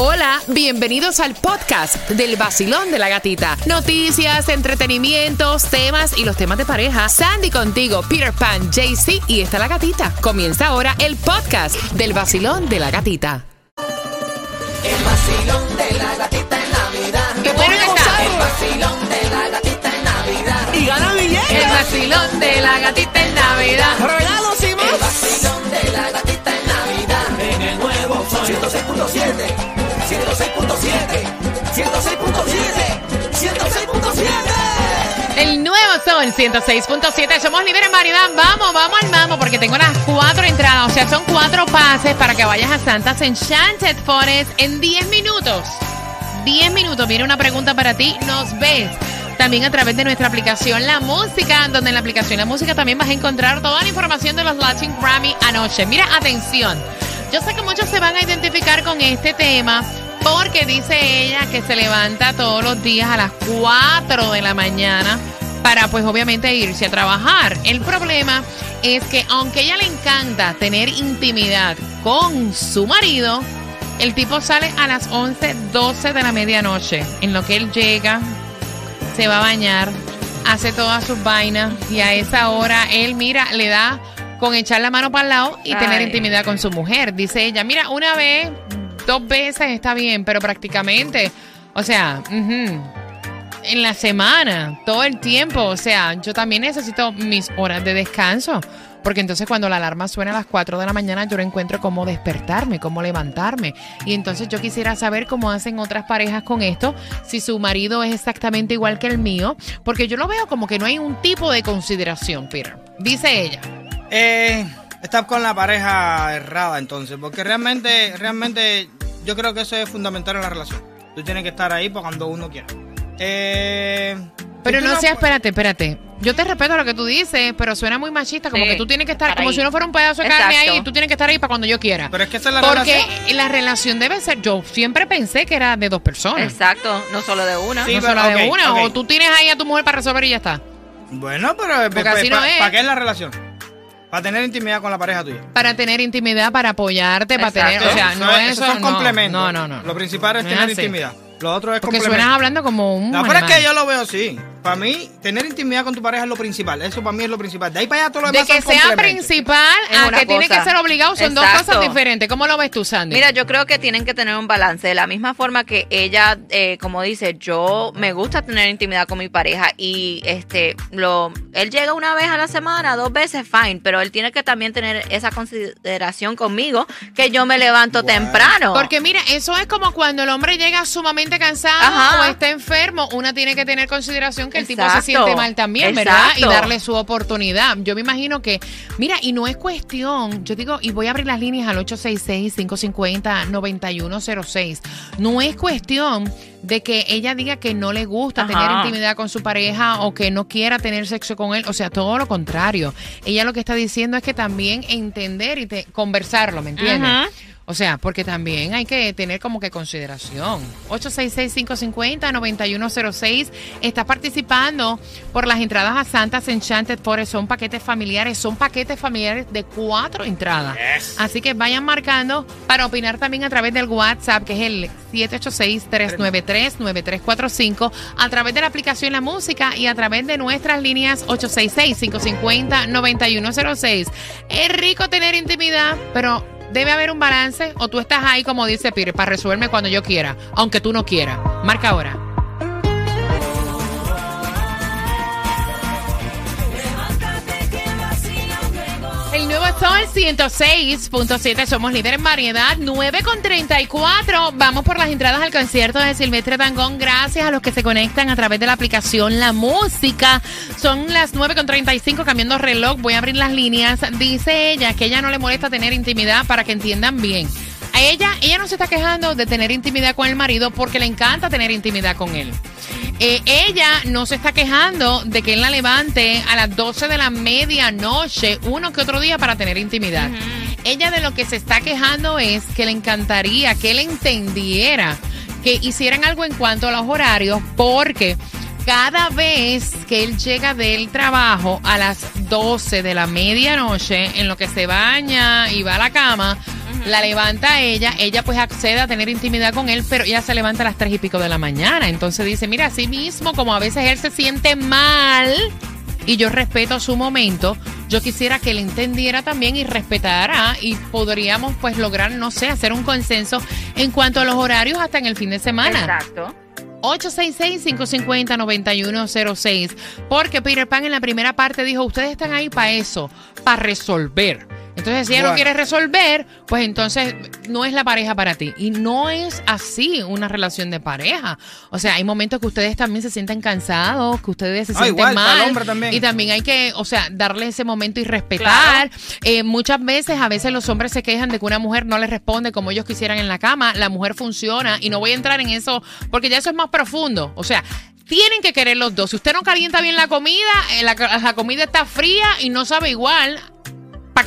Hola, bienvenidos al podcast del vacilón de la gatita. Noticias, entretenimientos, temas y los temas de pareja. Sandy contigo, Peter Pan, JC y está la gatita. Comienza ahora el podcast del vacilón de la gatita. El vacilón de la gatita en Navidad. Qué bueno está. El vacilón de la gatita en Navidad. y gana billetes. El vacilón de la gatita en Navidad. Regalos y El más. vacilón de la gatita en Navidad. En el nuevo Sol 106.7. 106.7. 106.7. 106.7. El nuevo Sol 106.7. Somos líderes en. Vamos, vamos al mambo porque tengo las cuatro entradas. O sea, son cuatro pases para que vayas a Santa's Enchanted Forest en 10 minutos. 10 minutos. Viene una pregunta para ti. Nos ves. También a través de nuestra aplicación La Música, donde en la aplicación La Música también vas a encontrar toda la información de los Latin Grammy anoche. Mira, atención. Yo sé que muchos se van a identificar con este tema porque dice ella que se levanta todos los días a las 4 de la mañana para pues obviamente irse a trabajar. El problema es que aunque ella le encanta tener intimidad con su marido, el tipo sale a las 11, 12 de la medianoche, en lo que él llega, se va a bañar, hace todas sus vainas y a esa hora él, mira, le da con echar la mano para el lado y tener intimidad con su mujer. Dice ella, mira, una vez, dos veces está bien, pero prácticamente, o sea, en la semana, todo el tiempo, o sea, yo también necesito mis horas de descanso. Porque entonces cuando la alarma suena a las 4 de la mañana yo no encuentro cómo despertarme, cómo levantarme. Y entonces yo quisiera saber cómo hacen otras parejas con esto, si su marido es exactamente igual que el mío, porque yo lo veo como que no hay un tipo de consideración, Peter. Dice ella. Eh, estás con la pareja errada entonces, porque realmente, realmente yo creo que eso es fundamental en la relación. Tú tienes que estar ahí para cuando uno quiera. Eh, Pero tú no sea, espérate, espérate. Yo te respeto lo que tú dices, pero suena muy machista, como Sí, que tú tienes que estar, como ahí. si uno fuera un pedazo de carne Exacto. ahí y tú tienes que estar ahí para cuando yo quiera. Pero es que esa es la Porque relación. la relación debe ser, yo siempre pensé que era de dos personas. Exacto, no solo de una. Sí, no pero, solo de una, o tú tienes ahí a tu mujer para resolver y ya está. Bueno, pero Porque así no es. ¿para qué es la relación? Para tener intimidad con la pareja tuya. Para tener intimidad, para apoyarte, para tener, o sea, Eso no es- eso. son no, complementos. No, no, no. Lo principal es No tener intimidad. Lo otro es Porque complemento. suenas hablando como un No, pero es que yo lo veo así. Para mí, tener intimidad con tu pareja es lo principal. Eso para mí es lo principal. De ahí para allá todo lo De demás que son sea principal Es a que tiene que ser obligado son dos cosas diferentes. ¿Cómo lo ves tú, Sandy? Mira, yo creo que tienen que tener un balance. De la misma forma que ella, eh, como dice, yo me gusta tener intimidad con mi pareja y este, lo, él llega una vez a la semana, dos veces, fine, pero él tiene que también tener esa consideración conmigo que yo me levanto temprano. Porque mira, eso es como cuando el hombre llega sumamente cansado Ajá. o está enfermo, una tiene que tener consideración que el tipo se siente mal también, ¿verdad? Y darle su oportunidad. Yo me imagino que, mira, y no es cuestión, yo digo, y voy a abrir las líneas al 866-550-9106. No es cuestión de que ella diga que no le gusta Ajá. tener intimidad con su pareja o que no quiera tener sexo con él, o sea, todo lo contrario. Ella lo que está diciendo es que también entender y te- conversarlo, ¿me entiendes? Ujú. O sea, porque también hay que tener como que consideración. 866-550-9106. Estás participando por las entradas a Santas Enchanted Forest. Son paquetes familiares. Son paquetes familiares de cuatro entradas. Yes. Así que vayan marcando para opinar también a través del WhatsApp, que es el 786-393-9345. A través de la aplicación La Música y a través de nuestras líneas 866-550-9106. Es rico tener intimidad, pero debe haber un balance o tú estás ahí, como dice Pire, para resolverme cuando yo quiera, aunque tú no quieras. Marca ahora. Sol 106.7, somos líderes en variedad, 9 con 34. Vamos por las entradas al concierto de Silvestre Dangón. Gracias a los que se conectan a través de la aplicación La Música. Son las 9 con 35, cambiando reloj. Voy a abrir las líneas. Dice ella que ella no le molesta tener intimidad para que entiendan bien. A ella, ella no se está quejando de tener intimidad con el marido porque le encanta tener intimidad con él. Eh, ella no se está quejando de que él la levante a las 12 de la medianoche, uno que otro día para tener intimidad. Ella de lo que se está quejando es que le encantaría que él entendiera que hicieran algo en cuanto a los horarios porque cada vez que él llega del trabajo a las 12 de la medianoche, en lo que se baña y va a la cama, la levanta ella, ella pues accede a tener intimidad con él, pero ella se levanta a las tres y pico de la mañana. Entonces dice, mira, así mismo, como a veces él se siente mal y yo respeto su momento, yo quisiera que él entendiera también y respetara y podríamos pues lograr, no sé, hacer un consenso en cuanto a los horarios hasta en el fin de semana. Exacto. 866-550-9106. Porque Peter Pan en la primera parte dijo, ustedes están ahí para eso, para resolver. Entonces, si ella no Bueno. quiere resolver, pues entonces no es la pareja para ti. Y no es así una relación de pareja. O sea, hay momentos que ustedes también se sienten cansados, que ustedes se Ah, sienten igual, para el mal. hombre también. Y también hay que, o sea, darle ese momento y respetar. Eh, muchas veces, a veces los hombres se quejan de que una mujer no les responde como ellos quisieran en la cama. La mujer funciona y no voy a entrar en eso porque ya eso es más profundo. O sea, tienen que querer los dos. Si usted no calienta bien la comida, eh, la, la comida está fría y no sabe igual.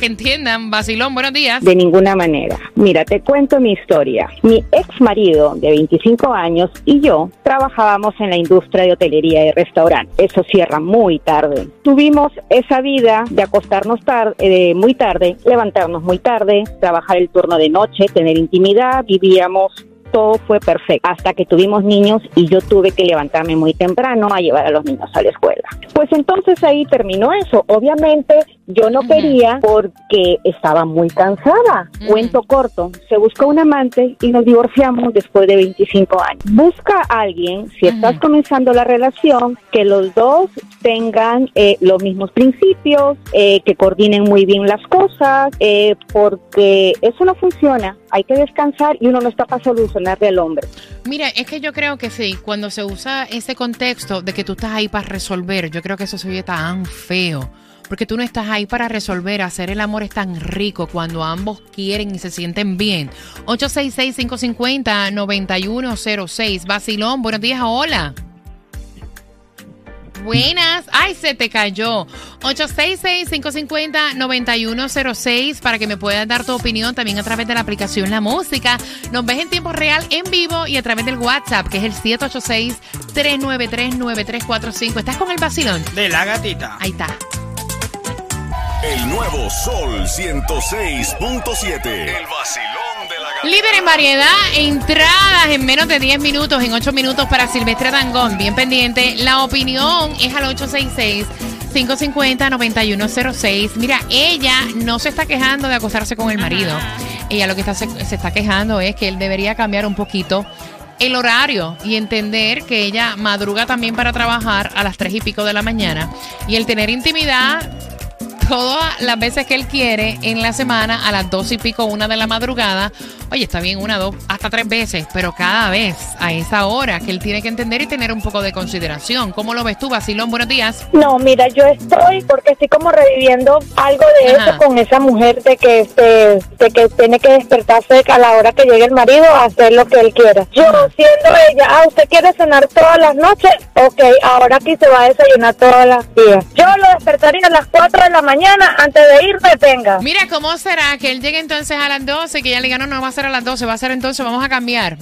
Que entiendan, Basilón, buenos días. De ninguna manera. Mira, te cuento mi historia. Mi ex marido de 25 años y yo trabajábamos en la industria de hotelería y restaurante. Eso cierra muy tarde. Tuvimos esa vida de acostarnos tar- eh, muy tarde, levantarnos muy tarde, trabajar el turno de noche, tener intimidad, vivíamos todo fue perfecto hasta que tuvimos niños y yo tuve que levantarme muy temprano a llevar a los niños a la escuela. Pues entonces ahí terminó eso. Obviamente yo no quería porque estaba muy cansada. Cuento corto, se buscó un amante y nos divorciamos después de 25 años. Busca a alguien, si estás comenzando la relación, que los dos tengan eh, los mismos principios, eh, que coordinen muy bien las cosas, eh, porque eso no funciona. Hay que descansar y uno no está para solucionarle al hombre. Mira, es que yo creo que sí, cuando se usa ese contexto de que tú estás ahí para resolver, yo creo que eso se oye tan feo. Porque tú no estás ahí para resolver, hacer el amor es tan rico cuando ambos quieren y se sienten bien. 866-550-9106. Basilón, buenos días, hola. Buenas. Ay, se te cayó. 866-550-9106 para que me puedas dar tu opinión también a través de la aplicación La Música. Nos ves en tiempo real, en vivo y a través del WhatsApp, que es el 786-393-9345. ¿Estás con el vacilón? De la gatita. Ahí está. El nuevo Sol 106.7. El vacilón de la. Líder en variedad, entradas en menos de 10 minutos, en 8 minutos para Silvestre Dangón. Bien pendiente. La opinión es al 866-550-9106. Mira, ella no se está quejando de acostarse con el marido. Ella lo que está, se, se está quejando es que él debería cambiar un poquito el horario y entender que ella madruga también para trabajar a las 3 y pico de la mañana. Y el tener intimidad todas las veces que él quiere en la semana a las dos y pico, una de la madrugada. Oye, está bien, una, dos, hasta tres veces, pero cada vez a esa hora que él tiene que entender y tener un poco de consideración. ¿Cómo lo ves tú, Basilón? Buenos días. No, mira, yo estoy porque estoy como reviviendo algo de Ajá. eso con esa mujer de que este, de que tiene que despertarse a la hora que llegue el marido a hacer lo que él quiera. Yo siendo ella, ah, usted quiere cenar todas las noches, ok, ahora aquí se va a desayunar todos los días. Yo lo despertaría a las 4 de la mañana antes de irme, venga. Mira, ¿cómo será que él llegue entonces a las 12? Que ella le diga, no, no va a ser a las 12, va a ser entonces, vamos a cambiar.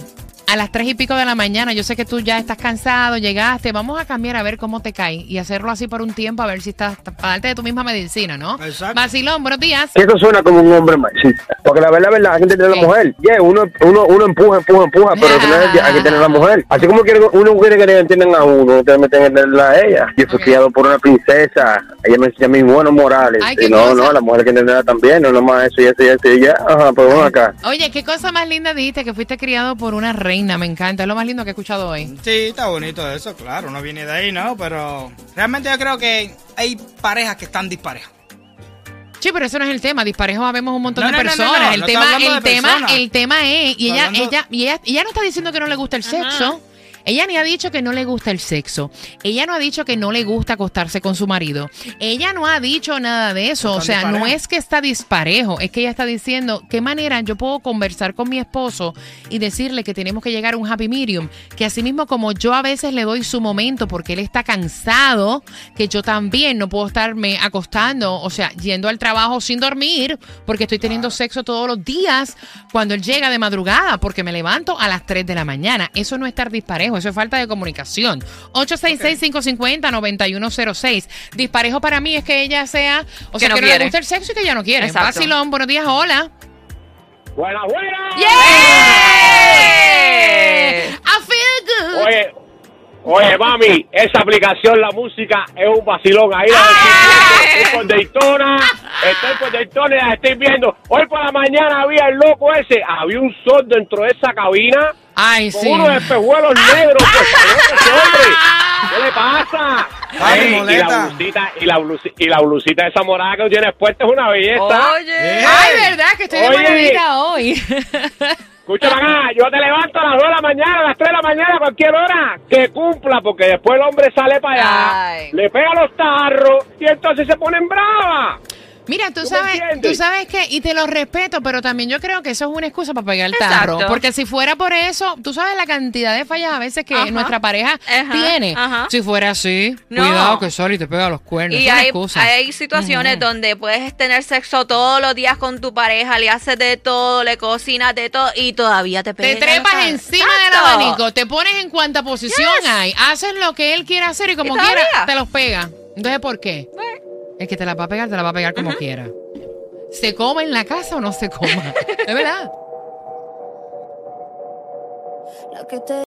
A las tres y pico de la mañana, yo sé que tú ya estás cansado, llegaste, vamos a cambiar a ver cómo te cae y hacerlo así por un tiempo, a ver si estás, para darte de tu misma medicina, ¿no? Exacto. Vacilón, buenos días. Que eso suena como un hombre machista. Porque la verdad, la verdad, hay que tener a Sí. la mujer. Yeah, uno, uno, uno empuja, empuja, empuja, pero al final hay que tener a la mujer. Así como quiere, uno quiere que le entiendan a uno, que meten que entenderla a ella. Yo fui criado por una princesa. Ella me enseña mis buenos morales. Ay, y no, cosa. no, la mujer hay que entenderla también. No nomás eso y eso y eso y ya. Ajá, pues bueno acá. Oye, qué cosa más linda dijiste que fuiste criado por una reina, me encanta, es lo más lindo que he escuchado hoy. Sí, está bonito eso, claro, uno viene de ahí, ¿no? Pero realmente yo creo que hay parejas que están disparejas. Sí, pero eso no es el tema, disparejos habemos un montón No, de no, personas. no, no, el no tema, el tema, personas. el tema es, y ella, hablando- ella, y ella, ella no está diciendo que no le gusta el sexo. Ella ni ha dicho que no le gusta el sexo. Ella no ha dicho que no le gusta acostarse con su marido. Ella no ha dicho nada de eso. O sea, no es que está disparejo. Es que ella está diciendo qué manera yo puedo conversar con mi esposo y decirle que tenemos que llegar a un happy medium. Que así mismo como yo a veces le doy su momento porque él está cansado, que yo también no puedo estarme acostando, o sea, yendo al trabajo sin dormir porque estoy teniendo sexo todos los días cuando él llega de madrugada porque me levanto a las 3 de la mañana. Eso no es estar disparejo, eso es falta de comunicación. 866-550-9106. Disparejo para mí es que ella sea, o Que sea, no que no le quiere. gusta el sexo y que ella no quiere. Exacto. Vacilón, buenos días, hola. Buenas, buenas. ¡Yeah! I feel good. Oye, oye, mami, esa aplicación, la música, es un vacilón. Ahí la estoy por Daytona, estoy por Daytona y la estoy viendo. Hoy por la mañana había el loco ese, había un sol dentro de esa cabina Ay, con sí. unos espejuelos negros. Pues, salió ese hombre. ¿Qué le pasa? Ay, Ey, y, la blusita, y, la blusita, y la blusita esa morada que tienes puesta es una belleza. Oye. Ay, verdad que estoy de Oye. maravilla hoy. Escúchame acá, yo te levanto a las 2 de la mañana, a las 3 de la mañana, a cualquier hora, que cumpla, porque después el hombre sale para allá, Ay. le pega los tarros y entonces se ponen bravas. Mira, tú ¿Tú me sabes, tú sabes que, y te lo respeto, pero también yo creo que eso es una excusa para pegar el tarro. Exacto. Porque si fuera por eso, tú sabes la cantidad de fallas a veces que Ajá. nuestra pareja Ajá, tiene. ajá. Si fuera así, No. cuidado que sale y te pega los cuernos. Y hay, excusa. hay situaciones donde puedes tener sexo todos los días con tu pareja, le haces de todo, le cocinas de todo y todavía te Te pega. trepas encima del Exacto. abanico, te pones en cuanta posición Yes. hay, haces lo que él quiere hacer y como ¿Y quiera te los pega. Entonces, ¿por qué? El que te la va a pegar, te la va a pegar como quiera. ¿Se coma en la casa o no se coma? Es verdad.